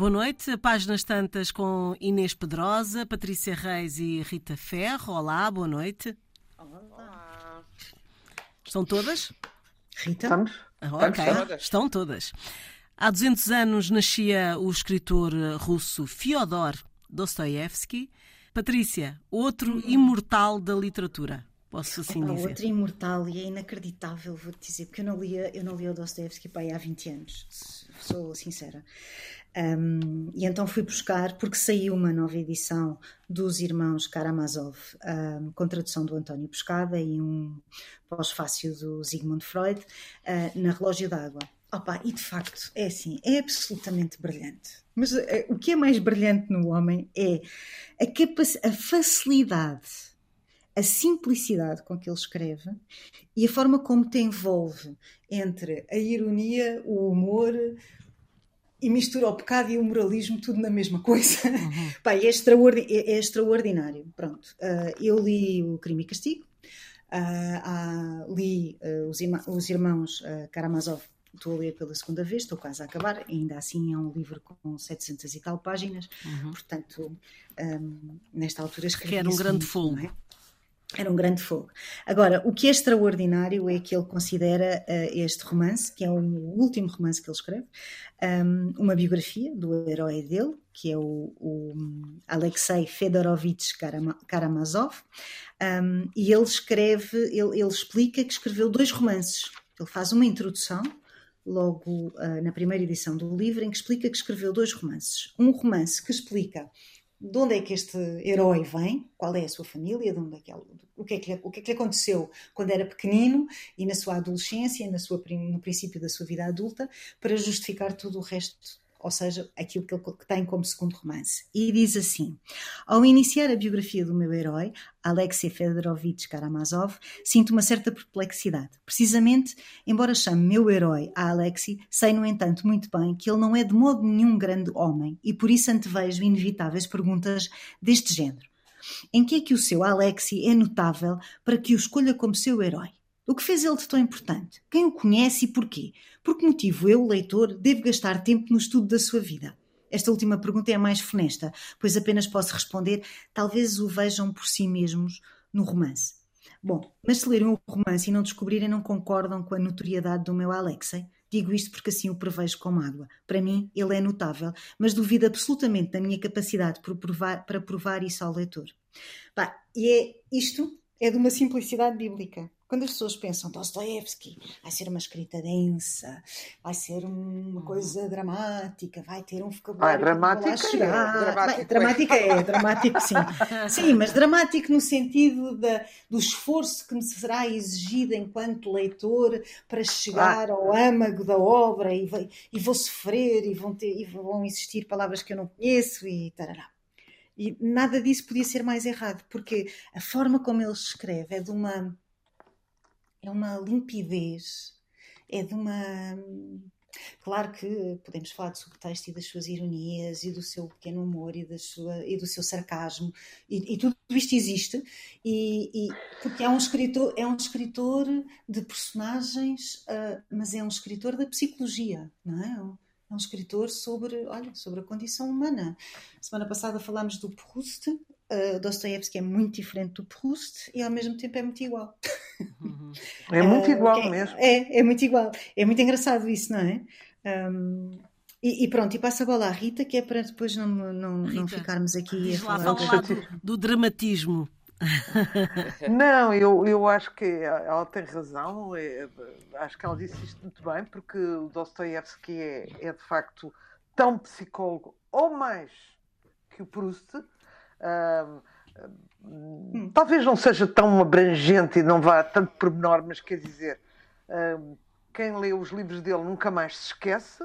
Boa noite. Páginas tantas com Inês Pedrosa, Patrícia Reis e Rita Ferro. Olá, boa noite. Olá. Estão todas? Rita? Estamos? Ah, ok, Estamos estão todas. Há 200 anos nascia o escritor russo Fyodor Dostoevsky. Patrícia, outro Hum. imortal da literatura. Posso assim Opa, dizer. outro imortal e é inacreditável, vou-te dizer, porque eu não lia, eu não lia o Dostoevsky pá, aí há 20 anos, sou sincera. Um, e então fui buscar, porque saiu uma nova edição dos irmãos Karamazov, um, com tradução do António Pescada e um pós-fácil do Sigmund Freud, uh, na Relógio d'Água. Opa, e de facto, é assim, é absolutamente brilhante. Mas uh, o que é mais brilhante no homem é a, a facilidade a simplicidade com que ele escreve e a forma como te envolve entre a ironia, o humor e mistura o pecado e o moralismo tudo na mesma coisa. Uhum. Pá, é, extraordi é, é, extraordinário. Pronto, uh, eu li o Crime e Castigo, uh, uh, li os, os, irmãos Karamazov estou a ler pela segunda vez, estou quase a acabar, ainda assim é um livro com 700 e tal páginas, uhum. portanto, um, nesta altura escrevi Quer um grande fogo. É? Era um grande fogo. Agora, o que é extraordinário é que ele considera uh, este romance, que é o último romance que ele escreve, um, uma biografia do herói dele, que é o, o Alexei Fedorovich Karamazov, um, e ele escreve, ele, ele, explica que escreveu dois romances. Ele faz uma introdução, logo uh, na primeira edição do livro, em que explica que escreveu dois romances. Um romance que explica de onde é que este herói vem, qual é a sua família, de onde é que ele, o, que é que, o que é que lhe aconteceu quando era pequenino e na sua adolescência, na sua, no princípio da sua vida adulta, para justificar tudo o resto, ou seja, aquilo que ele tem como segundo romance. E diz assim: Ao iniciar a biografia do meu herói, Alexei Fedorovich Karamazov, sinto uma certa perplexidade. Precisamente, embora chame meu herói a Alexei, sei, no entanto, muito bem que ele não é de modo nenhum grande homem e por isso antevejo inevitáveis perguntas deste género. Em que é que o seu Alexei é notável para que o escolha como seu herói? O que fez ele de tão importante? Quem o conhece e porquê? Por que motivo eu, leitor, devo gastar tempo no estudo da sua vida? Esta última pergunta é a mais funesta, pois apenas posso responder: talvez o vejam por si mesmos no romance. Bom, mas se lerem o romance e não descobrirem, não concordam com a notoriedade do meu Alexei? Digo isto porque assim o prevejo como água. Para mim, ele é notável, mas duvido absolutamente da minha capacidade para provar, para provar isso ao leitor. Bah, e é isto é de uma simplicidade bíblica. Quando as pessoas pensam Dostoevsky, vai ser uma escrita densa, vai ser uma coisa dramática, vai ter um vocabulário. Ah, dramática. É, dramática, dramática é, dramático sim. Sim, mas dramático no sentido da, do esforço que me será exigido enquanto leitor para chegar ah. ao âmago da obra e, e vou sofrer e vão, ter, e vão existir palavras que eu não conheço e tarará. E nada disso podia ser mais errado, porque a forma como ele escreve é de uma é uma limpidez, é de uma. Claro que podemos falar de subtexto e das suas ironias e do seu pequeno humor e, da sua, e do seu sarcasmo e, e tudo isto existe e, e, porque é um escritor é um escritor de personagens uh, mas é um escritor da psicologia não é? é um escritor sobre olha sobre a condição humana semana passada falámos do Proust uh, Dostoevsky é muito diferente do Proust e ao mesmo tempo é muito igual. É muito igual uh, mesmo. É, é muito igual. É muito engraçado isso, não é? Um, e, e, pronto, e passa a bola à Rita, que é para depois não, não, Rita, não ficarmos aqui a falar. falar do, do dramatismo. Não, eu, eu acho que ela tem razão, é, acho que ela disse isto muito bem, porque o Dostoevsky é, é de facto tão psicólogo ou mais que o Proust, hum. Talvez não seja tão abrangente e não vá tanto pormenor, mas quer dizer, quem lê os livros dele nunca mais se esquece.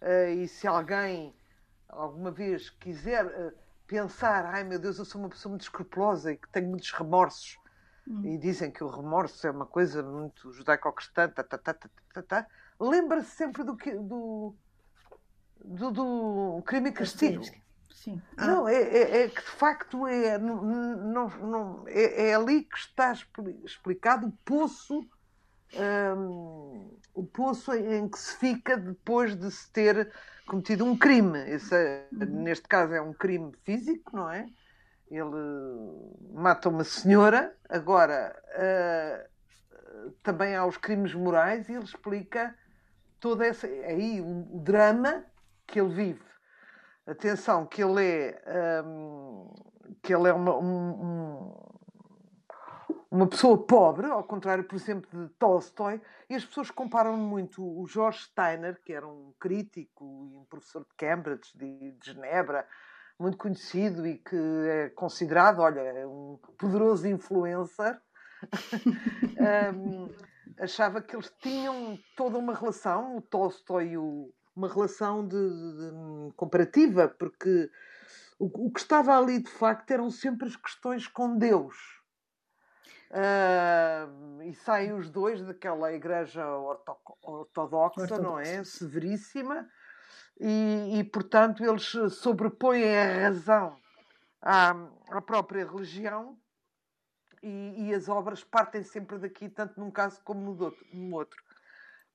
Uh, e se alguém alguma vez quiser uh, pensar, ai meu Deus, eu sou uma pessoa muito escrupulosa e que tenho muitos remorsos, hum. e dizem que o remorso é uma coisa muito judaico-cristã, tá, tá, tá, tá, tá, tá, lembra-se sempre do, do, do, do crime e castigo. Sim. Ah. Não, é, é, é, que de facto é, não, não, é, é ali que está explicado o poço, um, o poço em que se fica depois de se ter cometido um crime. Esse, é, uhum. Neste caso é um crime físico, não é? Ele mata uma senhora. Agora, uh, também há os crimes morais e ele explica todo esse, aí o, o drama que ele vive. Atenção, que ele é, um, que ele é uma, um, uma pessoa pobre, ao contrário, por exemplo, de Tolstói, e as pessoas comparam muito. O George Steiner, que era um crítico e um professor de Cambridge, de, de Genebra, muito conhecido e que é considerado, olha, um poderoso influencer, um, achava que eles tinham toda uma relação, o Tolstói e o, uma relação de, de, de comparativa, porque o, o, que estava ali de facto eram sempre as questões com Deus Uh, e saem os dois daquela igreja ortodoxa, não é? Severíssima, e, e, portanto eles sobrepõem a razão à, à própria religião e, e, as obras partem sempre daqui, tanto num caso como no outro. No outro.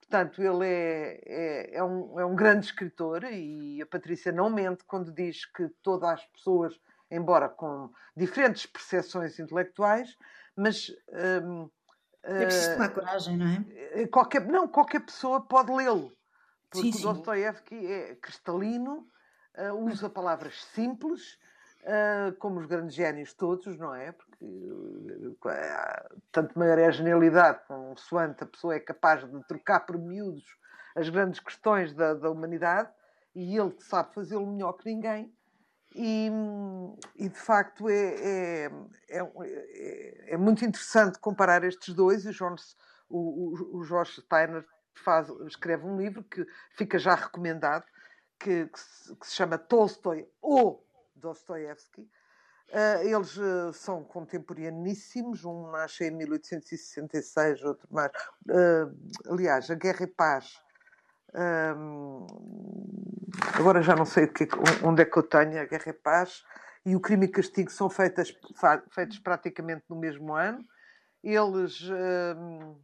Portanto, ele é, é, é, um, é um grande escritor e a Patrícia não mente quando diz que todas as pessoas, embora com diferentes percepções intelectuais, mas. Um, é preciso tomar coragem, não é? Eh, qualquer, não, qualquer pessoa pode lê-lo. Porque sim, sim. o Dostoevsky é cristalino, uh, usa palavras simples, uh, como os grandes génios todos, não é? Porque uh, tanto maior é a genialidade, consoante a pessoa é capaz de trocar por miúdos as grandes questões da, da humanidade, e ele sabe fazê-lo melhor que ninguém, e, e, de facto é, é, é, é, muito interessante comparar estes dois. O, Jones, o, o, Jorge Steiner faz, escreve um livro que fica já recomendado, que, que, se, que se, chama Tolstói ou Dostoevsky. Uh, eles uh, são contemporaneíssimos, um nasce em 1866, outro mais. Uh, aliás, A Guerra e Paz agora já não sei que, onde é que eu tenho a Guerra e Paz e o Crime e Castigo são feitas, feitos praticamente no mesmo ano. Eles uh,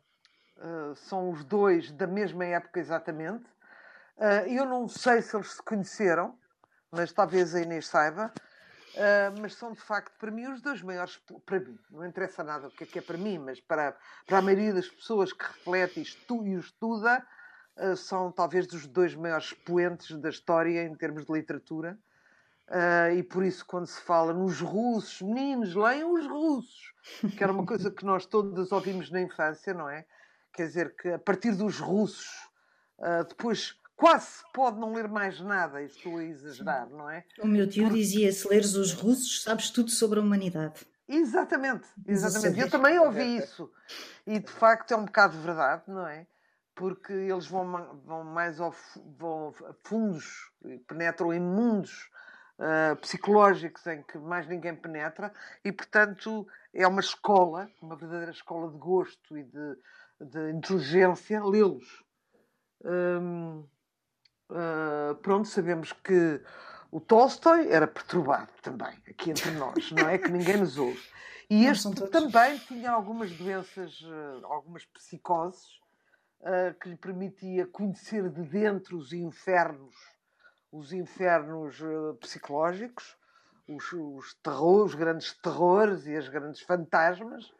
são os dois da mesma época exatamente. Uh, eu não sei se eles se conheceram, mas talvez a Inês saiba. Uh, mas são de facto para mim os dois maiores para mim, não interessa nada o que é que é para mim, mas para, para a maioria das pessoas que reflete isto e o estuda, eh, são talvez dos dois maiores poentes da história em termos de literatura. Uh, e por isso, quando se fala nos russos, meninos, leiam os russos, que era uma coisa que nós todas ouvimos na infância, não é? Quer dizer, que a partir dos russos, uh, depois quase se pode não ler mais nada, estou a exagerar, não é? O meu tio Porque... dizia: se leres os russos, sabes tudo sobre a humanidade. Exatamente, exatamente. Eu também ouvi isso. E de facto é um bocado verdade, não é? porque eles vão, vão mais ao, vão a fundos, penetram em mundos uh, psicológicos em que mais ninguém penetra e, portanto, é uma escola, uma verdadeira escola de gosto e de, de inteligência, lê-los. Um, uh, pronto, sabemos que o Tolstói era perturbado também, aqui entre nós, não é? Que ninguém nos ouve. E este também tinha algumas doenças, ah, algumas psicoses, uh, que lhe permitia conhecer de dentro os infernos, os infernos uh, psicológicos, os, os, terror, os grandes terrores e as grandes fantasmas.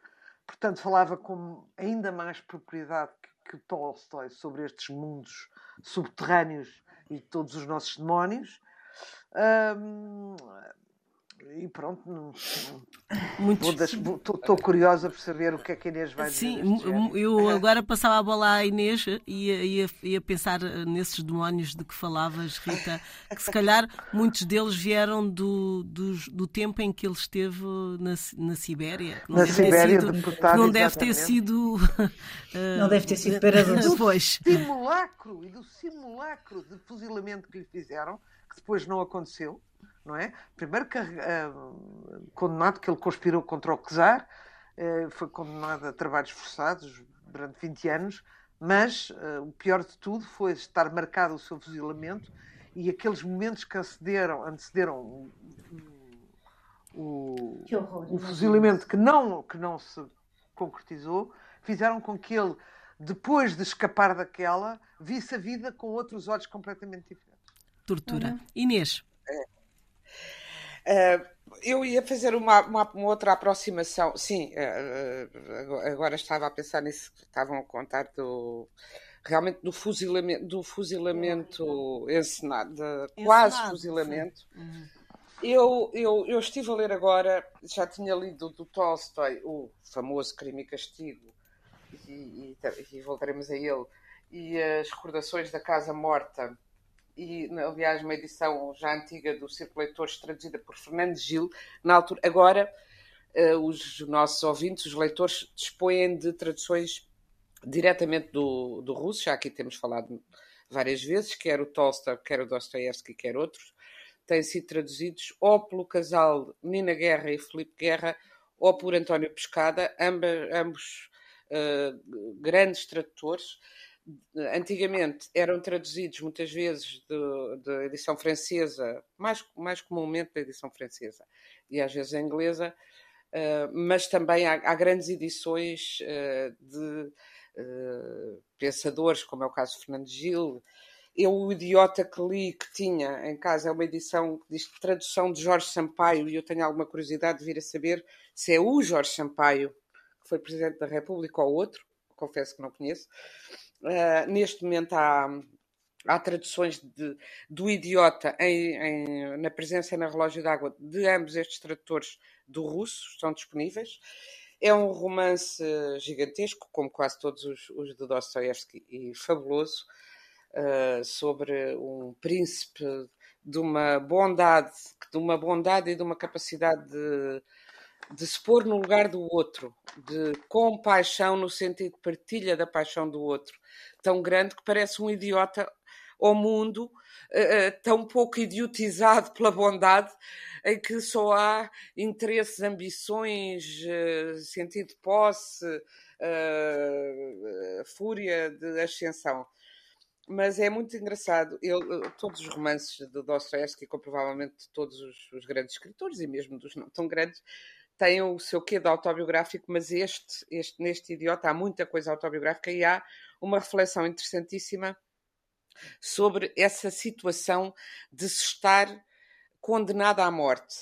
Portanto, falava com ainda mais propriedade que, Tolstói sobre estes mundos subterrâneos e todos os nossos demónios. Um, e pronto, não, estou curiosa por saber o que é que a Inês vai dizer. Sim, eu agora passava a bola à Inês e ia, ia, ia, pensar nesses demónios de que falavas, Rita, que se calhar muitos deles vieram do, do, do tempo em que ele esteve na, na Sibéria. Na Sibéria, sido, deputado. Não deve ter sido. não deve ter sido para Do simulacro e do simulacro de fuzilamento que lhe fizeram, que depois não aconteceu não é? Primeiro uh, condenado que ele conspirou contra o czar, uh, foi condenado a trabalhos forçados durante 20 anos, mas uh, o pior de tudo foi estar marcado o seu fuzilamento e aqueles momentos que antecederam, antecederam o, o, o fuzilamento que não, que não se concretizou, fizeram com que ele depois de escapar daquela, visse a vida com outros olhos completamente diferentes. Tortura. Uhum. Inês. Uh, eu ia fazer uma, uma, uma, outra aproximação. Sim, uh, agora estava a pensar nisso que estavam a contar do realmente do fuzilamento, do fuzilamento encenado, de quase fuzilamento. Uhum. Eu, eu, eu estive a ler agora, já tinha lido do Tolstói o famoso Crime e Castigo, e, e, e voltaremos a ele, e as recordações da Casa Morta, e aliás uma edição já antiga do Círculo Leitores traduzida por Fernando Gil, na altura, agora uh, os nossos ouvintes, os leitores, dispõem de traduções diretamente do, do russo, já aqui temos falado várias vezes, quer o Tolstói, quer o Dostoevsky, quer outros, têm sido traduzidos ou pelo casal Nina Guerra e Felipe Guerra, ou por António Pescada, ambos, ambos uh, grandes tradutores. Antigamente eram traduzidos muitas vezes da edição francesa, mais, mais comumente da edição francesa, e às vezes inglesa, uh, mas também há, há grandes edições uh, de pensadores, como é o caso de Fernando Gil, eu, o idiota que li, que tinha em casa, é uma edição que diz tradução de Jorge Sampaio, e eu tenho alguma curiosidade de vir a saber se é o Jorge Sampaio, que foi Presidente da República, ou outro, confesso que não conheço. Uh, neste momento há, há traduções de, do idiota em, em, na presença na relógio d'água de ambos estes tradutores do russo, estão disponíveis. É um romance gigantesco, como quase todos os, os de Dostoevsky, e fabuloso uh, sobre um príncipe de uma bondade, de uma bondade e de uma capacidade de, de se pôr no lugar do outro, de compaixão no sentido de partilha da paixão do outro, tão grande que parece um idiota ao mundo, uh, tão pouco idiotizado pela bondade, em que só há interesses, ambições, uh, sentido de posse, uh, fúria de ascensão mas é muito engraçado. Ele, todos os romances de Dostoevsky, como provavelmente todos os, os, grandes escritores, e mesmo dos não tão grandes, têm o seu quê de autobiográfico, mas este, este, neste Idiota há muita coisa autobiográfica e há uma reflexão interessantíssima sobre essa situação de se estar condenado à morte.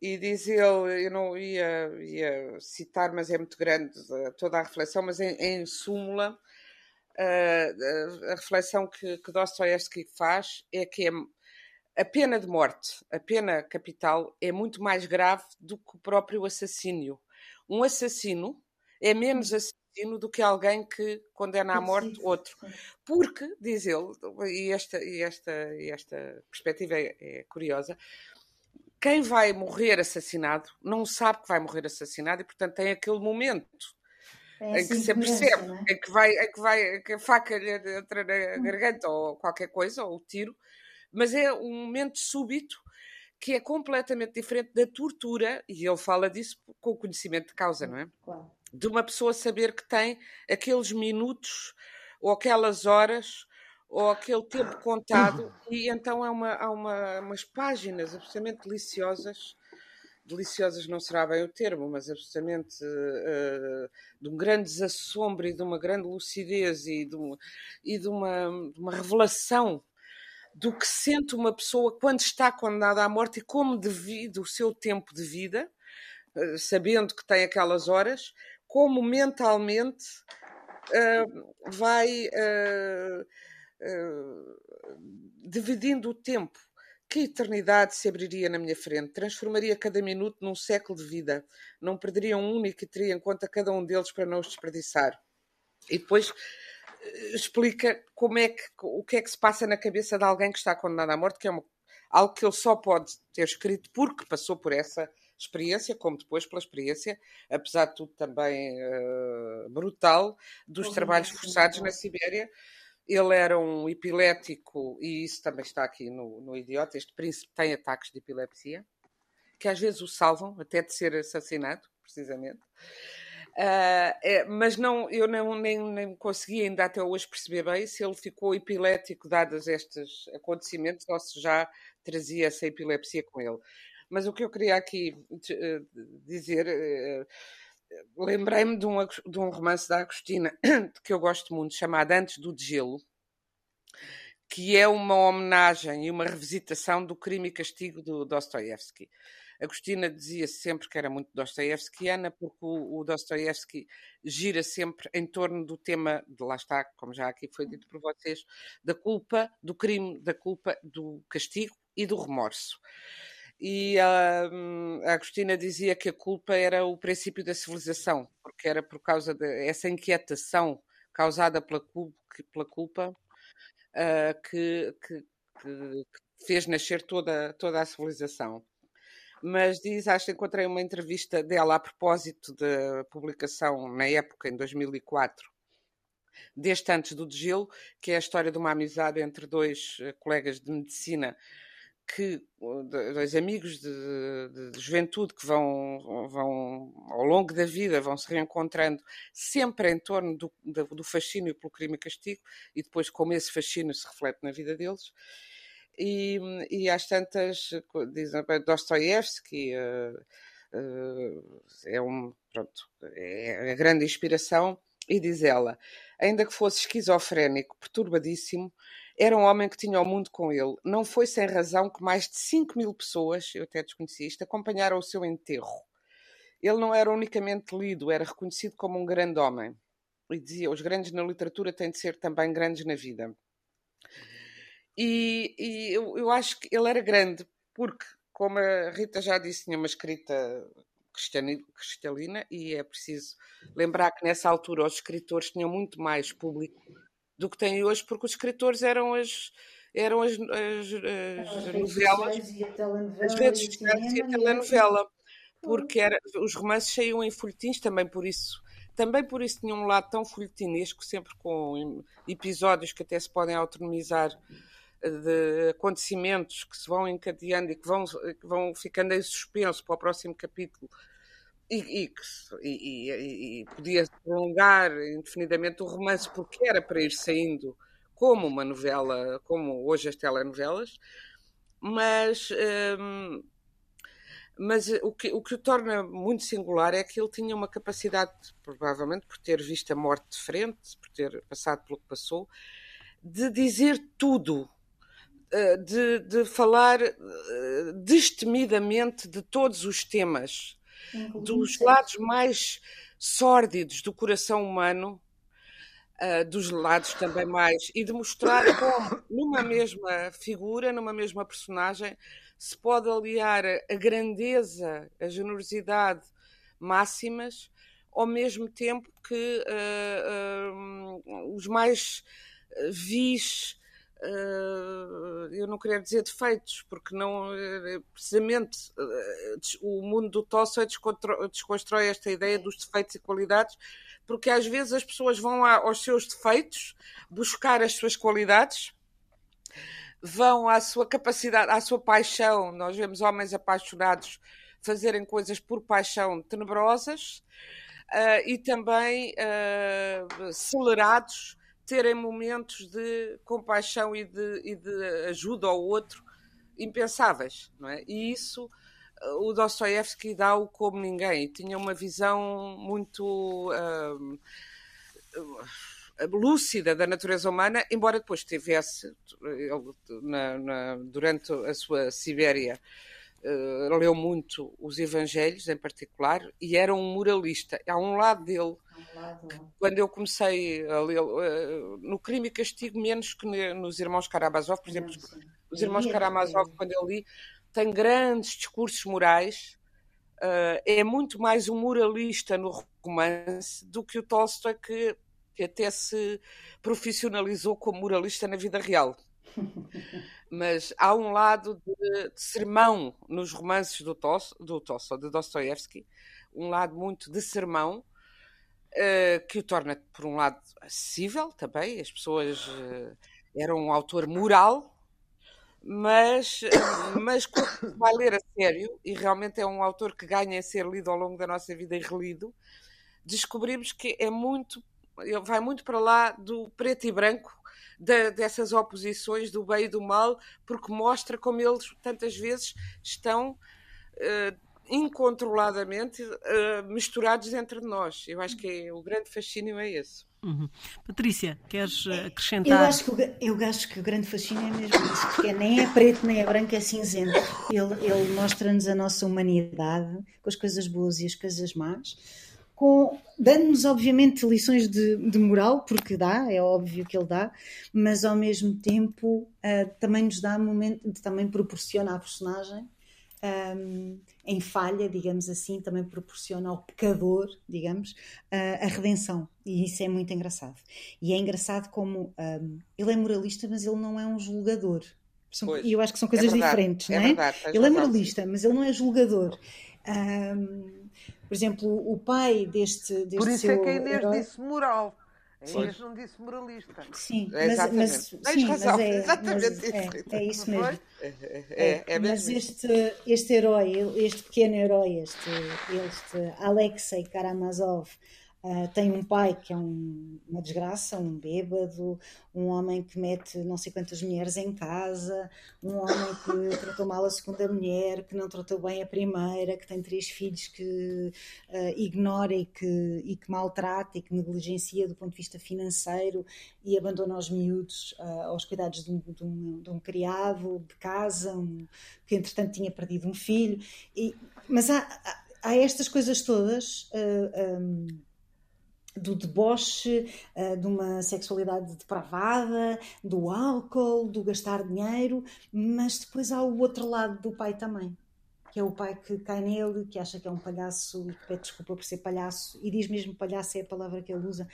E diz ele, eu não ia, ia citar, mas é muito grande eh, toda a reflexão, mas em, em súmula, a, a reflexão que, que Dostoevsky faz é que é, a pena de morte, a pena capital, é muito mais grave do que o próprio assassínio. Um assassino é menos assassino do que alguém que condena à morte outro. Porque, diz ele, e esta, e esta, e esta perspectiva é, é curiosa, quem vai morrer assassinado não sabe que vai morrer assassinado e, portanto, tem aquele momento é em que se percebe, é? em que vai, em que vai, que a faca lhe entra na hum. garganta ou qualquer coisa, ou o tiro, mas é um momento súbito que é completamente diferente da tortura, e ele fala disso com o conhecimento de causa, não é? Claro. De uma pessoa saber que tem aqueles minutos ou aquelas horas ou aquele tempo contado, e então é uma, há uma, umas páginas absolutamente deliciosas deliciosas não será bem o termo, mas absolutamente uh, de um grande desassombro e de uma grande lucidez e de, um, e de, uma, de uma revelação do que sente uma pessoa quando está condenada à morte e como divide o seu tempo de vida, uh, sabendo que tem aquelas horas, como mentalmente uh, vai dividindo o tempo. Que eternidade se abriria na minha frente, transformaria cada minuto num século de vida, não perderia um único e teria em conta cada um deles para não os desperdiçar. E depois eh, explica como é que, o que é que se passa na cabeça de alguém que está condenado à morte, que é uma, algo que ele só pode ter escrito porque passou por essa experiência, como depois pela experiência, apesar de tudo também uh, brutal, dos trabalhos forçados na Sibéria ele era um epilético, e isso também está aqui no, no Idiota. Este príncipe tem ataques de epilepsia, que às vezes o salvam até de ser assassinado, precisamente. Uh, é, mas não, eu não, nem, nem consegui ainda até hoje perceber bem se ele ficou epilético dados estes acontecimentos ou se já trazia essa epilepsia com ele. Mas o que eu queria aqui uh, dizer uh, lembrei-me de um, de um romance da Agostina que eu gosto muito, chamado Antes do Gelo, que é uma homenagem e uma revisitação do Crime e Castigo do Dostoiévski. Agostina dizia sempre que era muito dostoiévskiana, porque o, Dostoiévski gira sempre em torno do tema, de lá está, como já aqui foi dito por vocês, da culpa, do crime, da culpa, do castigo e do remorso. E a, a Agostina dizia que a culpa era o princípio da civilização, porque era por causa dessa inquietação causada pela culpa uh, que, que, que, fez nascer toda, toda a civilização. Mas diz, acho que encontrei uma entrevista dela a propósito da publicação na época, em 2004, deste Antes do Degelo, que é a história de uma amizade entre dois eh, colegas de medicina que dois amigos de, de, de, juventude que vão, vão ao longo da vida vão se reencontrando sempre em torno do, do fascínio pelo crime e castigo e depois como esse fascínio se reflete na vida deles. E, e às tantas, dizem Dostoiévski uh, uh, é um pronto, é a grande inspiração e diz ela, ainda que fosse esquizofrénico, perturbadíssimo, era um homem que tinha o mundo com ele. Não foi sem razão que mais de 5 mil pessoas, eu até desconheci isto, acompanharam o seu enterro. Ele não era unicamente lido, era reconhecido como um grande homem. E dizia: os grandes na literatura têm de ser também grandes na vida. E, e eu, eu, acho que ele era grande, porque, como a Rita já disse, tinha uma escrita cristalina, e é preciso lembrar que nessa altura os escritores tinham muito mais público do que têm hoje, porque os escritores eram as eram as, as, as, as novelas, as redes sociais e a telenovela, porque era, os romances saíam em folhetins também por isso. Também por isso tinham um lado tão folhetinesco, sempre com episódios que até se podem autonomizar de acontecimentos que se vão encadeando e que vão, que vão ficando em suspenso para o próximo capítulo e, e, e, e podia prolongar indefinidamente o romance porque era para ir saindo como uma novela, como hoje as telenovelas, mas, hum, mas o, que, o que o torna muito singular é que ele tinha uma capacidade, provavelmente por ter visto a morte de frente, por ter passado pelo que passou, de dizer tudo eh, de, de falar eh, destemidamente de todos os temas, dos lados mais sórdidos do coração humano, uh, dos lados também mais, e de mostrar como numa mesma figura, numa mesma personagem, se pode aliar a grandeza, a generosidade máximas, ao mesmo tempo que uh, uh, os mais vis eu não queria dizer defeitos, porque não eh, precisamente uh, o mundo do Tolstói desconstrói esta ideia dos defeitos e qualidades, porque às vezes as pessoas vão aos seus defeitos buscar as suas qualidades, vão à sua capacidade, à sua paixão. Nós vemos homens apaixonados fazerem coisas por paixão tenebrosas uh, e também acelerados terem momentos de compaixão e de, e de ajuda ao outro impensáveis, não é? E isso o Dostoiévski dá-o como ninguém. Tinha uma visão muito uh, lúcida da natureza humana, embora depois tivesse, ele, na, na, durante a sua Sibéria, uh, leu muito os Evangelhos em particular e era um moralista. Há um lado dele quando eu comecei a ler uh, no Crime e Castigo, menos que nos Irmãos Karamazov, por exemplo, os Irmãos Karamazov, quando eu li, tem grandes discursos morais. Uh, é muito mais um moralista no romance do que o Tolstói, que, que até se profissionalizou como moralista na vida real. Mas há um lado de, de sermão nos romances do, Tos, do de Dostoevsky, um lado muito de sermão, uh, que o torna, por um lado, acessível também. As pessoas. Uh, era um autor moral, mas, uh, mas vai ler a sério, e realmente é um autor que ganha a ser lido ao longo da nossa vida e relido, descobrimos que é muito. Vai muito para lá do preto e branco, de, dessas oposições do bem e do mal, porque mostra como eles tantas vezes estão incontroladamente uh, misturados entre nós. Eu acho que é, o grande fascínio é esse. Uhum. Patrícia, queres eh, acrescentar? Eu acho, que o, eu acho que o grande fascínio é mesmo isso, porque nem é preto nem é branco, é cinzento. Ele, ele mostra-nos a nossa humanidade, com as coisas boas e as coisas más, dando-nos, obviamente, lições de, de, moral, porque dá, é óbvio que ele dá, mas ao mesmo tempo uh, também nos dá momento, também proporciona à personagem um, em falha, digamos assim, também proporciona ao pecador, digamos, uh, a redenção. E isso é muito engraçado. E é engraçado como um, ele é moralista, mas ele não é um julgador. E eu acho que são coisas é diferentes, é não é? Verdade, ele é moralista, mas ele não é julgador. Um, por exemplo, o pai deste, deste Por isso é que a Inês herói... disse moral. A Inês não disse moralista. Sim, é, mas, mas, sim, mas, é, mas é, é, isso mesmo. É, é, é mas este, este herói, este pequeno herói, este, este Alexei Karamazov, Uh, tem um pai que é um, uma desgraça, um bêbado, um homem que mete não sei quantas mulheres em casa, um homem que tratou mal a segunda mulher, que não tratou bem a primeira, que tem três filhos que uh, ignora e que, e que maltrata e que negligencia do ponto de vista financeiro e abandona os miúdos uh, aos cuidados de um, de, um, de um, criado de casa, um, que entretanto tinha perdido um filho. E, mas há, há, há, estas coisas todas. Um, do deboche, uh, de uma sexualidade depravada, do álcool, do gastar dinheiro, mas depois há o outro lado do pai também, que é o pai que cai nele, que acha que é um palhaço e que pede desculpa por ser palhaço, e diz mesmo palhaço é a palavra que ele usa.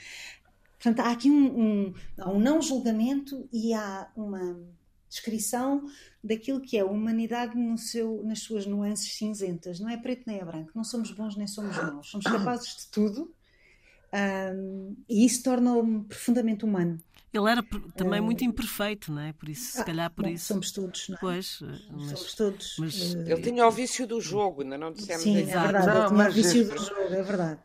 Portanto, há aqui um, um, há um não julgamento e há uma descrição daquilo que é a humanidade no seu, nas suas nuances cinzentas. Não é preto nem é branco, não somos bons nem somos maus, somos capazes de tudo um, e isso torna-o profundamente humano. Ele era também muito imperfeito, não é? Por isso, se ah, calhar por bom, isso. Somos todos, não é? Pois, mas, somos todos. Mas, uh, ele tinha o vício do jogo, ainda não dissemos Sim, é verdade, não, ele tinha o vício do jogo, é verdade.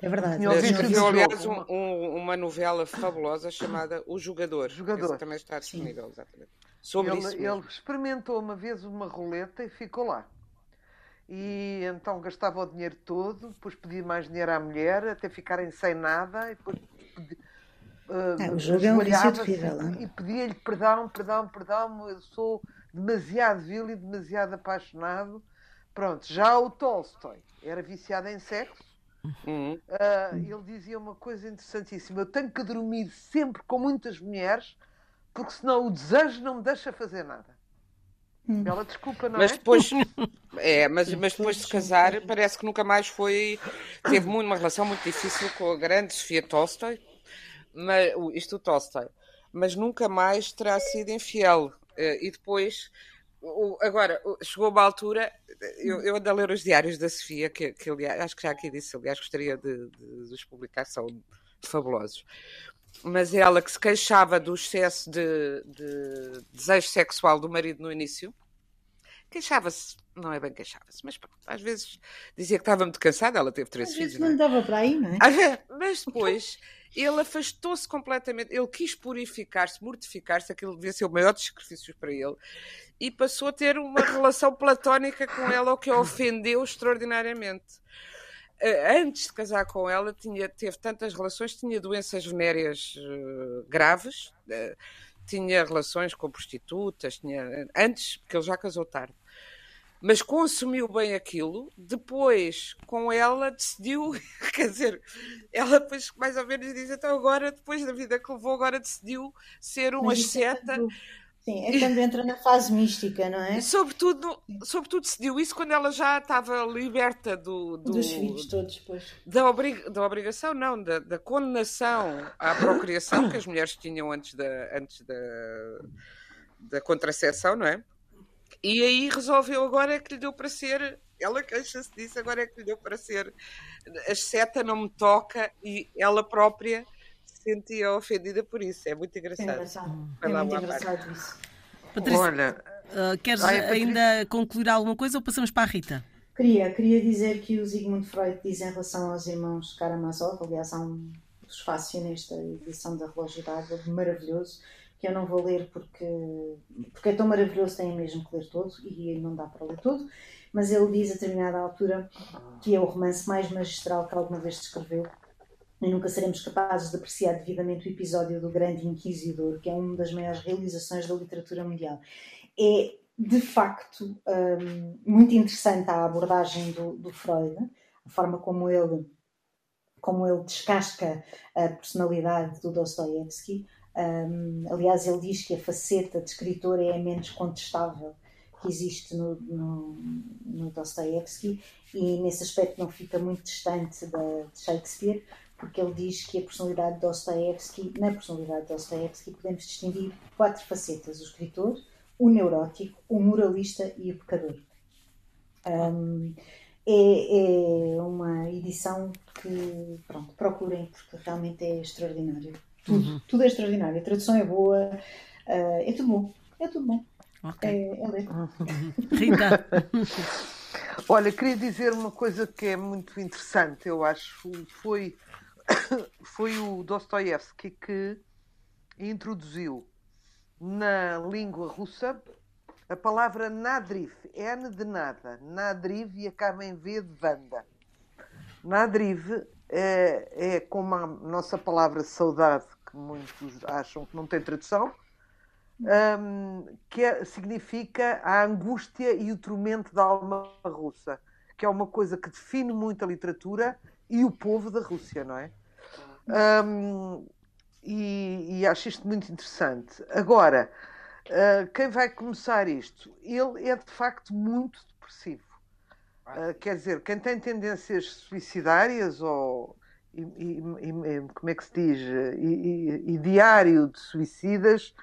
É verdade. Havia, aliás, um, um, uma novela fabulosa chamada O Jogador. Jogador. Essa também está disponível, Sim. exatamente. Sobre ele, isso. Mesmo. Ele experimentou uma vez uma roleta e ficou lá e então gastava o dinheiro todo, depois pedia mais dinheiro à mulher, até ficarem sem nada, e depois pedi, uh, é, o jogo é um vício terrível. E pedia-lhe perdão, perdão, perdão, eu sou demasiado vil e demasiado apaixonado. Pronto, já o Tolstói era viciado em sexo. Uhum. Uh, ele dizia uma coisa interessantíssima: eu tenho que dormir sempre com muitas mulheres, porque senão o desejo não me deixa fazer nada. Bela hum. desculpa, não mas é? Depois, é, mas, mas depois de casar, parece que nunca mais foi. Teve muito, uma relação muito difícil com a grande Sofia Tolstoy, mas, isto o Tolstoy, mas nunca mais terá sido infiel. Eh, e depois, agora, chegou uma altura, eu, eu ando a ler os diários da Sofia, que, que aliás, acho que já aqui disse, aliás, gostaria de, de, de os publicar, são fabulosos mas ela que se queixava do excesso de, de desejo sexual do marido no início, queixava-se, não é bem queixava-se, mas às vezes dizia que estava muito cansada, ela teve três às filhos. Vezes não, é? dava para aí, não é? Mas depois ele afastou-se completamente, ele quis purificar-se, mortificar-se, aquilo devia ser o maior dos sacrifícios para ele, e passou a ter uma relação platónica com ela, o que a ofendeu extraordinariamente. Eh, antes de casar com ela, tinha, teve tantas relações, tinha doenças venéreas uh, graves, uh, tinha relações com prostitutas, tinha, antes, porque ele já casou tarde. Mas consumiu bem aquilo, depois com ela decidiu, quer dizer, ela depois mais ou menos diz, então agora, depois da vida que levou, agora decidiu ser uma asceta. É Sim, é quando entra na fase mística, não é? Sobretudo, sobretudo decidiu isso quando ela já estava liberta do, do dos filhos todos, pois. Da, obrig, da obrigação, não, da, da, condenação à procriação que as mulheres tinham antes da, antes da, da contracepção, não é? E aí resolveu agora é que lhe deu para ser. Ela queixa-se disso, agora é que lhe deu para ser. A seta não me toca e ela própria sentia ofendida por isso. É muito engraçado. É, engraçado. é muito engraçado isso. Patrícia, Olha, uh, queres Ai, ainda concluir alguma coisa ou passamos para a Rita? Queria, queria dizer que o Sigmund Freud diz em relação aos irmãos Karamazov, aliás, há um prefácio nesta edição da Relógio d'Água maravilhoso, que eu não vou ler porque, porque é tão maravilhoso, tem mesmo que ler todo e não dá para ler todo. Mas ele diz a determinada altura que é o romance mais magistral que alguma vez descreveu nunca seremos capazes de apreciar devidamente o episódio do Grande Inquisidor, que é uma das maiores realizações da literatura mundial. É, de facto, um, muito interessante a abordagem do, do Freud, a forma como ele, como ele descasca a personalidade do Dostoevsky. Um, aliás, ele diz que a faceta de escritor é a menos contestável que existe no, no, no Dostoevsky e nesse aspecto não fica muito distante de Shakespeare, porque ele diz que a personalidade de Dostoevsky, na personalidade de Dostoevsky podemos distinguir quatro facetas: o escritor, o neurótico, o moralista e o pecador. Um, é, é, uma edição que, pronto, procurem, porque realmente é extraordinário. Tudo, uhum. tudo é extraordinário. A tradução é boa, uh, é tudo bom. É tudo bom. Okay. É, é ler. Uhum. Rita. Olha, queria dizer uma coisa que é muito interessante, eu acho. Foi foi o Dostoevsky que introduziu na língua russa a palavra nadriv, N de nada, nadriv e acaba em V de Vanda. Nadriv é, é como a nossa palavra saudade, que muitos acham que não tem tradução, um, que é, significa a angústia e o tormento da alma russa, que é uma coisa que define muito a literatura e o povo da Rússia, não é? Um, e, e, acho isto muito interessante. Agora, uh, quem vai começar isto? Ele é de facto muito depressivo. Uh, quer dizer, quem tem tendências suicidárias ou e, e, como é que se diz? E, diário de suicidas,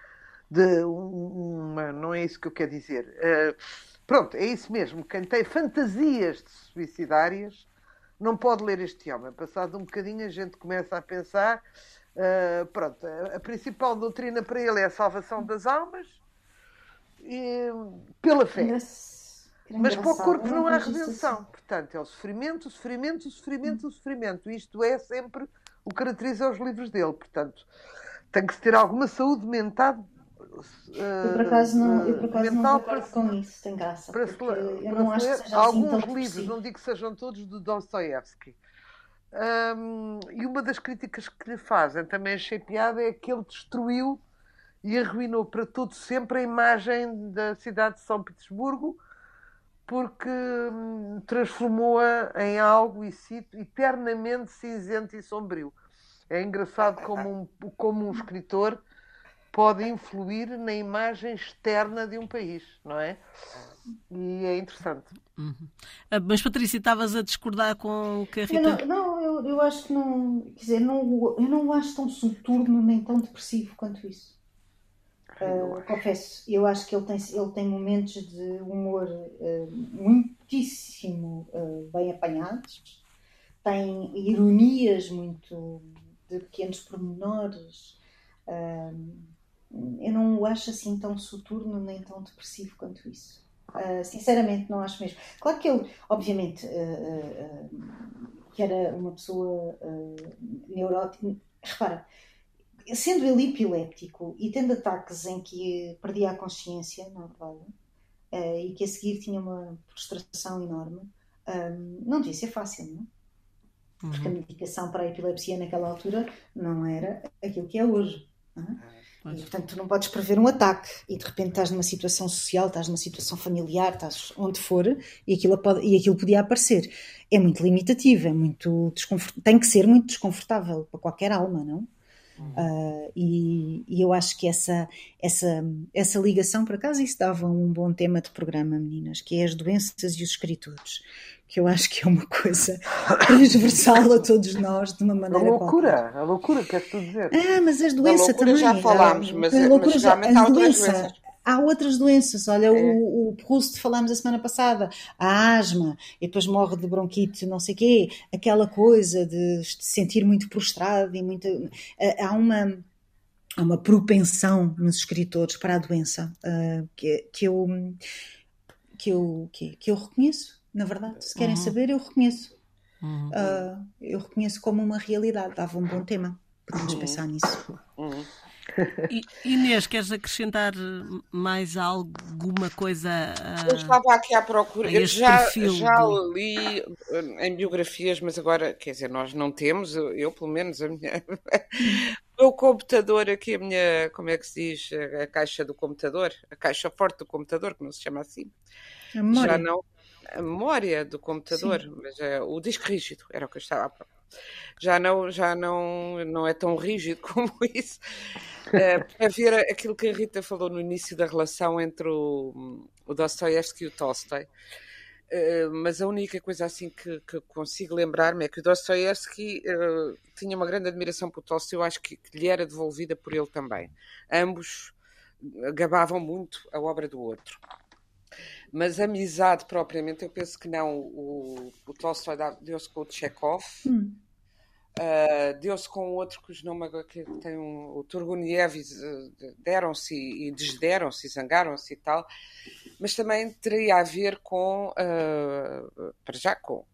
de uma, não é isso que eu quero dizer. Uh, pronto, é isso mesmo. Quem tem fantasias suicidárias não pode ler este homem. Passado um bocadinho, a gente começa a pensar. Uh, pronto, a, a, principal doutrina para ele é a salvação das almas e, pela fé. Mas para o corpo não há redenção. Assim. Portanto, é o sofrimento, o sofrimento, o sofrimento, o sofrimento. Isto é sempre o que caracteriza os livros dele. Portanto, tem que se ter alguma saúde mental, eu por acaso não, eu por acaso não concordo com isso, tem graça. Para eu não acho que seja assim Alguns assim livros, não digo que sejam todos, do Dostoevsky. Um, e uma das críticas que lhe fazem, também achei piada, é que ele destruiu e arruinou para todo sempre a imagem da cidade de São Petersburgo, porque hum, transformou-a em algo, e cito, eternamente cinzento e sombrio. É engraçado como um, como um escritor pode influir na imagem externa de um país, não é? E é interessante. Uhum. Ah, mas Patrícia, estavas a discordar com o que a Rita... Eu não, não eu, eu, acho que não, quer dizer, não, eu não o acho tão soturno nem tão depressivo quanto isso. Uh, confesso, eu acho que ele tem, ele tem momentos de humor uh, muitíssimo uh, bem apanhados, tem ironias muito de pequenos pormenores, eu não o acho assim tão soturno nem tão depressivo quanto isso. Uh, sinceramente, não acho mesmo. Claro que ele, obviamente, uh, uh, que era uma pessoa neurótica. Repara, sendo ele epilético e tendo ataques em que perdia a consciência, na verdade, e que a seguir tinha uma frustração enorme, não devia ser fácil, não é? Porque a uhum. medicação para a epilepsia naquela altura não era aquilo que é hoje. Não é? E, portanto, tu não podes prever um ataque e de repente estás numa situação social, estás numa situação familiar, estás onde for e aquilo, pode, e aquilo podia aparecer. É muito limitativo, é muito tem que ser muito desconfortável para qualquer alma, não? Uh, e, e, eu acho que essa, essa, essa ligação, por acaso, isso dava um bom tema de programa, meninas, que é as doenças e os escritores que eu acho que é uma coisa transversal a todos nós de uma maneira A loucura, qualquer. a loucura, queres tu dizer? Ah, mas as doenças também. já falámos, mas, a loucura mas já, outras doenças. Há outras doenças, olha, é. o, o Proust falámos a semana passada, a asma, e depois morre de bronquite, não sei o quê, aquela coisa de se sentir muito prostrado e muita. Há uma, há uma propensão nos escritores para a doença uh, que, que, eu, que, eu, que, que eu reconheço na verdade. Se querem uhum. saber, eu reconheço. Uhum. Uh, eu reconheço como uma realidade. Dava um bom tema. Podemos uhum. pensar nisso. Inês, queres acrescentar mais alguma coisa? A, eu estava aqui à procura. Eu já, já li eh, em biografias, mas agora, quer dizer, nós não temos, eu pelo menos, a minha. o computador aqui, a minha, como é que se diz? A caixa do computador, a caixa forte do computador, que não se chama assim. Já não. A memória do computador, Sim. mas é, o disco rígido, era o que eu estava à procura já não, já não, não é tão rígido como isso. Uh, para ver aquilo que a Rita falou no início da relação entre o, o Dostoevsky e o Tolstói. Uh, mas a única coisa assim que, que consigo lembrar-me é que o Dostoevsky uh, tinha uma grande admiração por Tolstói, eu acho que, que, lhe era devolvida por ele também. Ambos gabavam muito a obra do outro. Mas amizade propriamente, eu penso que não. O, o Tolstói deu-se com o Chekhov, hum. uh, deu-se com outro cujo nome que tem um, o Turguniev, deram-se e desderam-se, zangaram-se e tal. Mas também teria a ver com, uh, para já, com,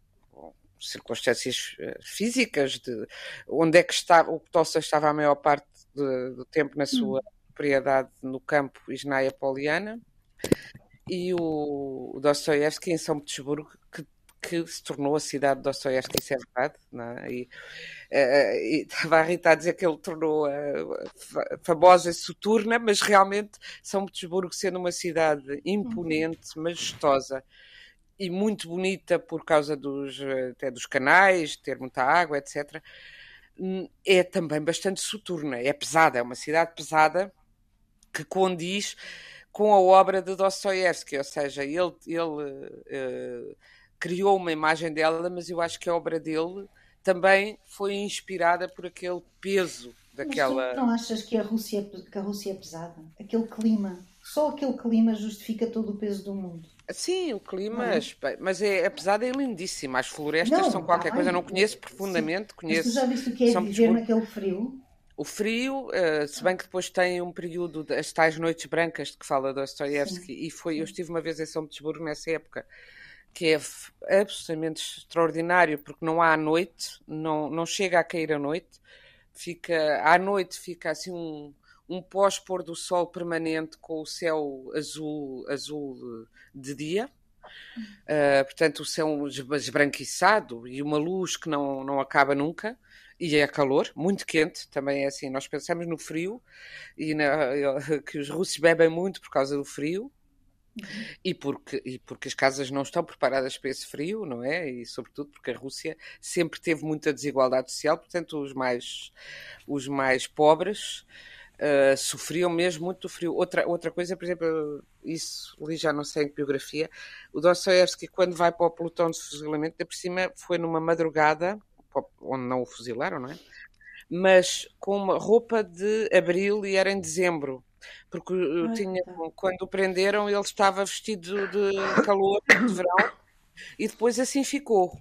circunstâncias ah, físicas de onde é que estava o Tolstói estava a maior parte de, do tempo na sua hum. propriedade no campo Isnaia Poliana e o, Dostoiévski em São Petersburgo, que, que se tornou a cidade de Dostoiévski, isso é verdade. É? E, uh, e estava a Rita a dizer que ele tornou a, famosa Soturna, mas realmente São Petersburgo sendo uma cidade imponente, majestosa e muito bonita por causa dos, até dos canais, ter muita água, etc., hum, é também bastante soturna, é pesada, é uma cidade pesada que condiz com a obra de Dostoiévski, ou seja, ele, ele uh, criou uma imagem dela, mas eu acho que a obra dele também foi inspirada por aquele peso daquela. Mas tu não achas que a Rússia, que a Rússia é pesada? Aquele clima, só aquele clima justifica todo o peso do mundo. Sim, o clima, é? mas é, apesar de é lindíssimo. As florestas não, são qualquer coisa, não conheço profundamente. Conheço, mas tu já viste o que é viver naquele frio? O frio, uh, se bem que depois tem um período das tais noites brancas de que fala Dostoiévski, e foi, eu estive uma vez em São Petersburgo nessa época, que é absolutamente extraordinário, porque não há noite, não, não chega a cair a noite, fica, à noite fica assim um, um pós-pôr do sol permanente com o céu azul, azul de dia, uh, portanto o céu esbranquiçado e uma luz que não, não acaba nunca, e é calor, muito quente, também é assim. Nós pensamos no frio e na, que os russos bebem muito por causa do frio. E porque, e porque as casas não estão preparadas para esse frio, não é? E sobretudo porque a Rússia sempre teve muita desigualdade social, portanto, os mais, os mais pobres uh, sofriam mesmo muito do frio. Outra, outra coisa, por exemplo, isso li já não sei em que biografia, o Dostoevsky, quando vai para o pelotão de fuzilamento, por cima foi numa madrugada onde não o fuzilaram, não é? Mas com uma roupa de abril e era em dezembro. Porque Ai, tinha, tá. quando o prenderam, ele estava vestido de calor, de verão, e depois assim ficou.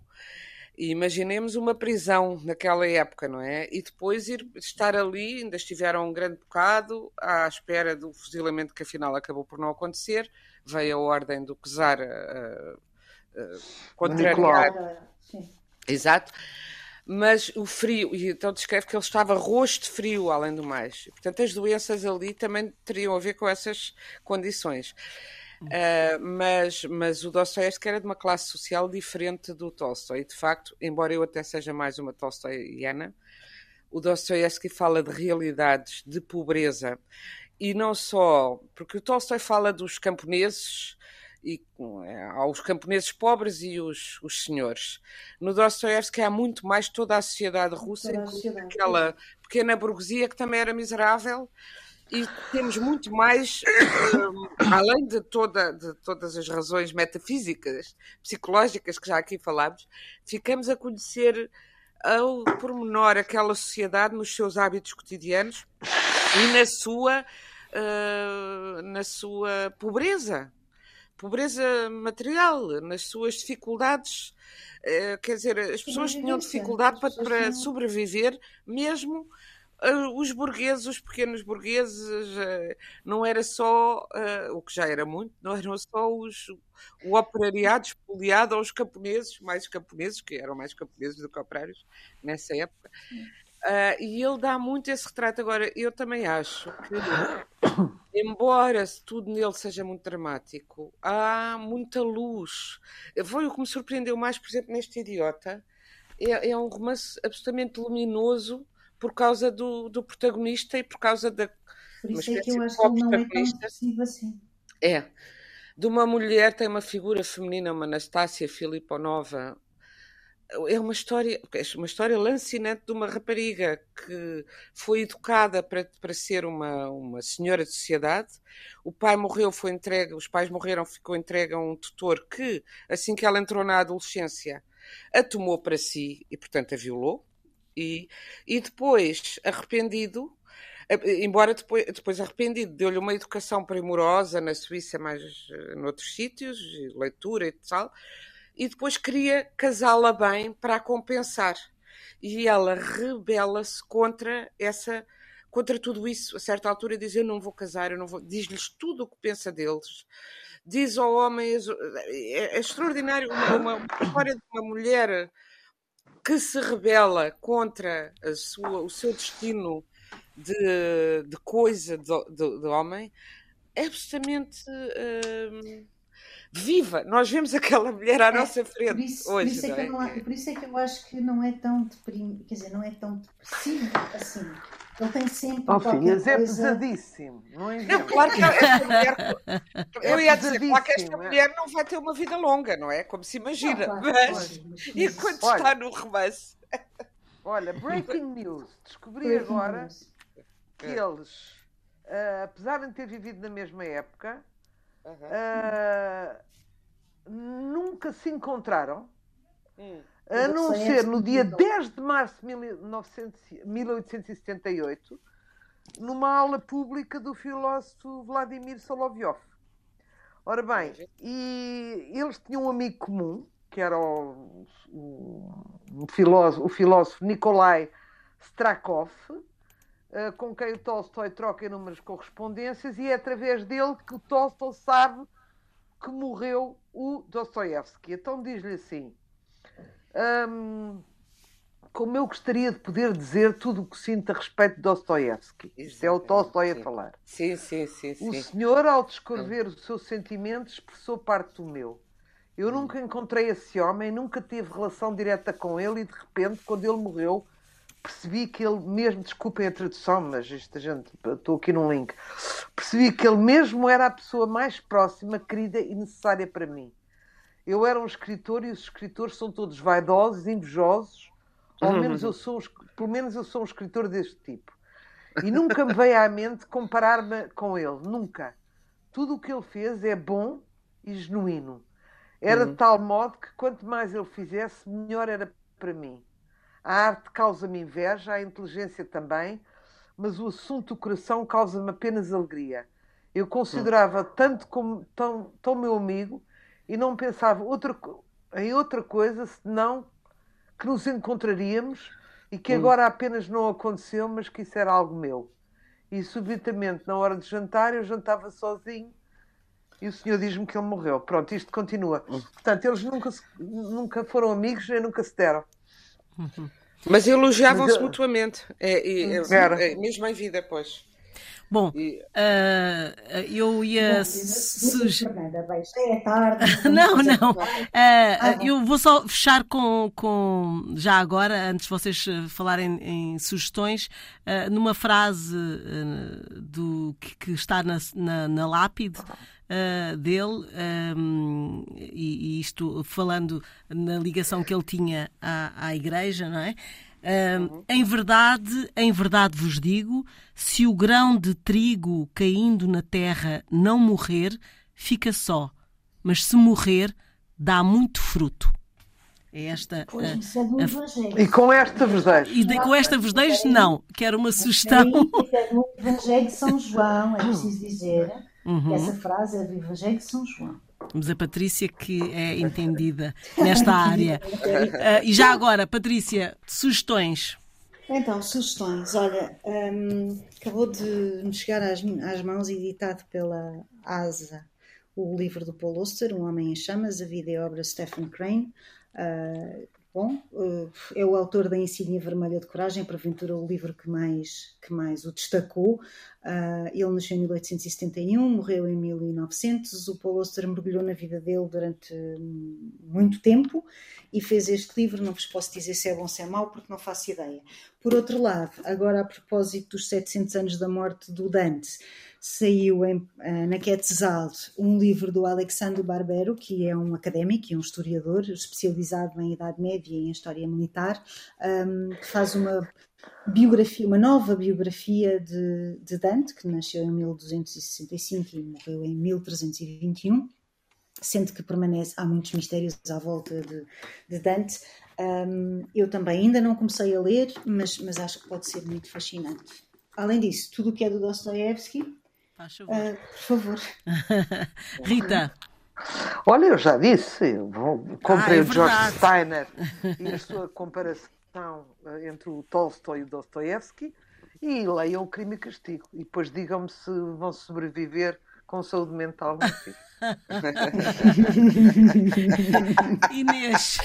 E imaginemos uma prisão naquela época, não é? E depois ir estar ali, ainda estiveram um grande bocado à espera do fuzilamento que afinal acabou por não acontecer. Veio a ordem do czar uh, uh, contrariar. Exato mas o frio, e então descreve que ele estava rosto de frio, além do mais. Portanto, as doenças ali também teriam a ver com essas condições. Uh, mas, mas o Dostoiévski era de uma classe social diferente do Tolstói. De facto, embora eu até seja mais uma tolstoiana, o Dostoiévski fala de realidades de pobreza e não só, porque o Tolstói fala dos camponeses e é, aos camponeses pobres e os, os senhores. No Dostoevsky há muito mais toda a sociedade russa, aquela pequena burguesia que também era miserável, e temos muito mais, um, além de, toda, de todas as razões metafísicas, psicológicas que já aqui falámos, ficamos a conhecer ao pormenor aquela sociedade nos seus hábitos cotidianos e na sua, uh, na sua pobreza pobreza material, nas suas dificuldades. Eh, quer dizer, as pessoas tinham dificuldade para, para sobreviver, mesmo uh, os burgueses, os pequenos burgueses, uh, não era só, o que já era muito, não eram só os, o operariado espoliado aos camponeses, mais camponeses, que eram mais camponeses do que operários nessa época. Uh, e ele dá muito esse retrato. Agora, eu também acho que, embora tudo nele seja muito dramático, há muita luz. Foi o que me surpreendeu mais, por exemplo, neste Idiota. É, é um romance absolutamente luminoso por causa do, do protagonista e por causa da. Por isso é que eu acho que ele não é tão depressivo assim. É. De uma mulher, tem uma figura feminina, uma Anastácia Filiponova, é uma história, é uma história lancinante de uma rapariga que foi educada para, para ser uma, uma senhora de sociedade. O pai morreu, foi entregue, os pais morreram, ficou entregue a um tutor que, assim que ela entrou na adolescência, a tomou para si e, portanto, a violou. E, e depois, arrependido, embora depois, depois arrependido, deu-lhe uma educação primorosa na Suíça, mais eh, noutros sítios, leitura e tal e depois queria casá-la bem para a compensar. E ela rebela-se contra essa contra tudo isso. A certa altura diz: Eu não vou casar, eu não vou. Diz-lhes tudo o que pensa deles. Diz ao homem: É, é extraordinário uma, uma história de uma mulher que se rebela contra sua, o seu destino de, de coisa de, de, de homem é absolutamente. Hum, viva! Nós vemos aquela mulher à é, nossa frente por isso, hoje. Por isso, é não é? por isso, é que eu acho que não é tão deprimido, quer dizer, não é tão depressivo assim. Ele tem sempre. Oh, filhas, é pesadíssimo. Não, é não claro que esta mulher. É eu ia dizer, claro que esta é. mulher não vai ter uma vida longa, não é? Como se imagina. Não, claro, mas, mas, enquanto olha, está no romance. Olha, breaking news. Descobri breaking agora news. que eles, uh, apesar de ter vivido na mesma época, uh, nunca se encontraram, hum. a não ser no dia 10 de março de 1878, numa aula pública do filósofo Vladimir Solovyov. Ora bem, e eles tinham um amigo comum, que era o, o, o filósofo, o filósofo Nikolai Strakov, uh, com quem o Tolstói troca inúmeras correspondências, e é através dele que o Tolstói sabe que morreu o Dostoevsky. Então diz-lhe assim: um, Como eu gostaria de poder dizer tudo o que sinto a respeito de Dostoevsky. Isto é o Tolstói a falar. Sim, sim, sim, sim. O senhor, ao descrever o seu sentimento, expressou parte do meu. Eu nunca encontrei esse homem, nunca tive relação direta com ele e de repente, quando ele morreu, percebi que ele mesmo, desculpem a tradução, mas esta gente, estou aqui num link, percebi que ele mesmo era a pessoa mais próxima, querida e necessária para mim. Eu era um escritor e os escritores são todos vaidosos, invejosos, ou uhum. menos eu sou, pelo menos eu sou um escritor deste tipo. E nunca me veio à mente comparar-me com ele, nunca. Tudo o que ele fez é bom e genuíno. Era uhum. de tal modo que quanto mais ele fizesse, melhor era para mim. A arte causa-me inveja, a inteligência também, mas o assunto do coração causa-me apenas alegria. Eu considerava tanto como tão, tão meu amigo e não pensava outra, em outra coisa senão que nos encontraríamos e que hum. agora apenas não aconteceu, mas que isso era algo meu. E subitamente, na hora de jantar, eu jantava sozinho e o senhor diz-me que ele morreu. Pronto, isto continua. Hum. Portanto, eles nunca, nunca foram amigos nem nunca se deram. Mas elogiavam-se mutuamente, é, é, é, mesmo em vida, pois. Bom, e... uh, eu ia. É tarde. não, não. Uh, eu vou só fechar com, com. Já agora, antes de vocês falarem em sugestões, uh, numa frase do, que, que está na, na, na lápide. Uh, dele, um, e, e, isto falando na ligação que ele tinha à, à igreja, não é? uhum. Em verdade, em verdade vos digo, se o grão de trigo caindo na terra não morrer, fica só, mas se morrer, dá muito fruto. É esta. Pois, a, é a, e com esta vos deixo. E de, com esta vos deixo, não. Quero uma sugestão. No Evangelho de São João, é preciso dizer. Uhum. Essa frase é do Evangelho de São João. Mas a Patrícia que é entendida nesta área. Uh, e já agora, Patrícia, sugestões. Então, sugestões. Olha, um, acabou de me chegar às, às mãos, editado pela ASA, o livro do Paul Oster, Um Homem em Chamas, a vida e a obra de Stephen Crane. Uh, bom. Uh, é o autor da Insígnia Vermelha de Coragem, porventura o livro que mais, que mais o destacou. Uh, ele nasceu em 1871, morreu em 1900. O Paul Auster mergulhou na vida dele durante muito tempo e fez este livro. Não vos posso dizer se é bom ou se é mau, porque não faço ideia. Por outro lado, agora a propósito dos 700 anos da morte do Dante, saiu em, eh, na Quetzal um livro do Alexandre Barbero, que é um académico e um historiador especializado em Idade Média e em História Militar, um, que faz uma biografia, uma nova biografia de, de, Dante, que nasceu em 1265 e morreu em 1321, sendo que permanece, há muitos mistérios à volta de, de Dante. Um, eu também ainda não comecei a ler, mas, mas acho que pode ser muito fascinante. Além disso, tudo o que é do Dostoevsky Faz favor. Uh, por favor. Rita. Olha, eu já disse, eu comprei ah, é o George Steiner e a sua comparação eh, entre o Tolstói e o Dostoevsky e leiam o Crime e Castigo. E depois digam-me se vão sobreviver com saúde mental. Inês.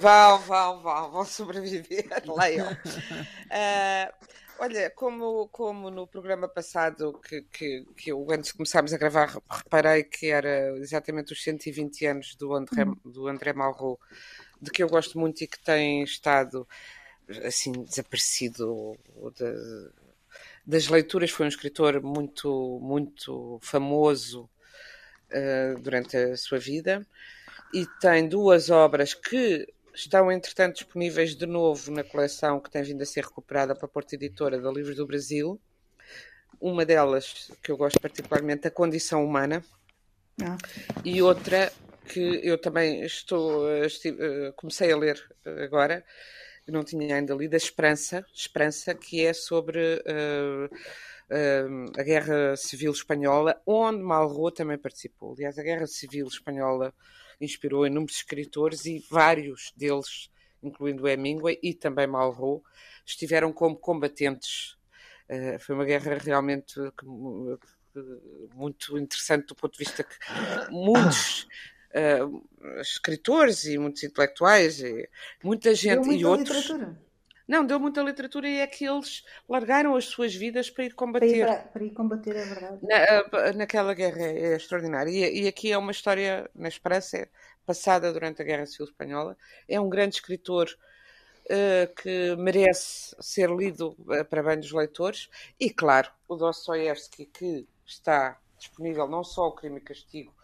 Vão, vão, vão, vão sobreviver, leiam. Uh, Olha, como, como no programa passado, que, que, que eu antes de começarmos a gravar reparei que era exatamente os 120 anos do André, do André Malraux, de que eu gosto muito e que tem estado assim desaparecido de, das leituras, foi um escritor muito, muito famoso uh, durante a sua vida e tem duas obras que estão, entretanto, disponíveis de novo na coleção que tem vindo a ser recuperada para a Porta Editora da Livros do Brasil. Uma delas, que eu gosto particularmente, A Condição Humana, ah. e outra que eu também estou, estive, eh, comecei a ler agora, não tinha ainda lido, A Esperança, Esperança que é sobre uh, uh, a Guerra Civil Espanhola, onde Malraux também participou. Aliás, a Guerra Civil Espanhola inspirou inúmeros escritores e vários deles, incluindo Hemingway e também Malraux, estiveram como combatentes. Uh, foi uma guerra realmente muito interessante do ponto de vista que muitos uh, escritores e muitos intelectuais e muita gente e outros literatura. Não, deu muita literatura e é que eles largaram as suas vidas para ir combater. Para ir, para, para ir combater, é verdade. Na, naquela guerra é, extraordinária. E, e, aqui é uma história, na Esperança, passada durante a Guerra Civil Espanhola. É um grande escritor uh, que merece ser lido uh, para bem dos leitores. E, claro, o Dostoevsky, que está disponível não só o Crime e Castigo,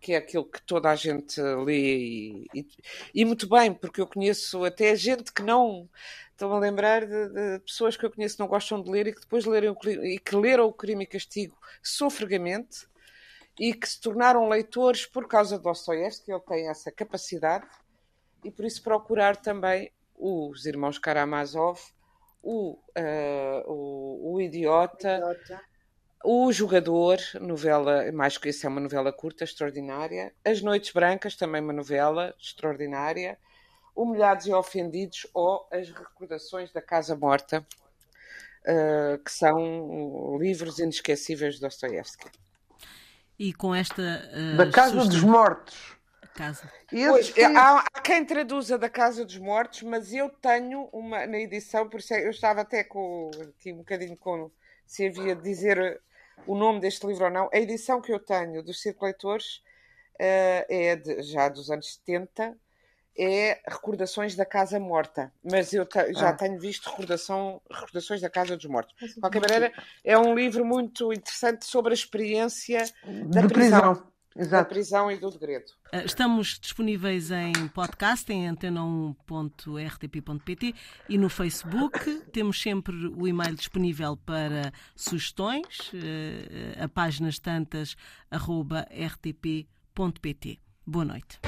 que é aquilo que toda a gente lê e, e, e, muito bem, porque eu conheço até gente que não estou a lembrar de, de, pessoas que eu conheço que não gostam de ler e que depois lerem o, e que leram o Crime e Castigo sofregamente e que se tornaram leitores por causa de Dostoiévski, ele tem essa capacidade e por isso procurar também os irmãos Karamazov, o, uh, o, o Idiota, Idiota o Jogador, novela, mais que isso é uma novela curta, extraordinária. As Noites Brancas, também uma novela extraordinária. Humilhados e Ofendidos ou As Recordações da Casa Morta, uh, que são livros inesquecíveis de Dostoiévski. E com esta. Uh, da Casa dos Mortos. Casa. Pois, há, há, quem traduza da Casa dos Mortos, mas eu tenho uma na edição, por isso é, eu estava até com aqui um bocadinho com se havia de dizer o nome deste livro ou não. A edição que eu tenho dos Circulatores uh, é de, já dos anos 70, é Recordações da Casa Morta, mas eu já ah. tenho visto recordação, Recordações da Casa dos Mortos. De qualquer maneira, é um livro muito interessante sobre a experiência da prisão. prisão. Exato. da prisão e do degredo. Eh, estamos disponíveis em podcast, em antena1.rtp.pt e no Facebook. Temos sempre o e-mail disponível para sugestões, eh, a páginas tantas, arroba rtp.pt. Boa noite.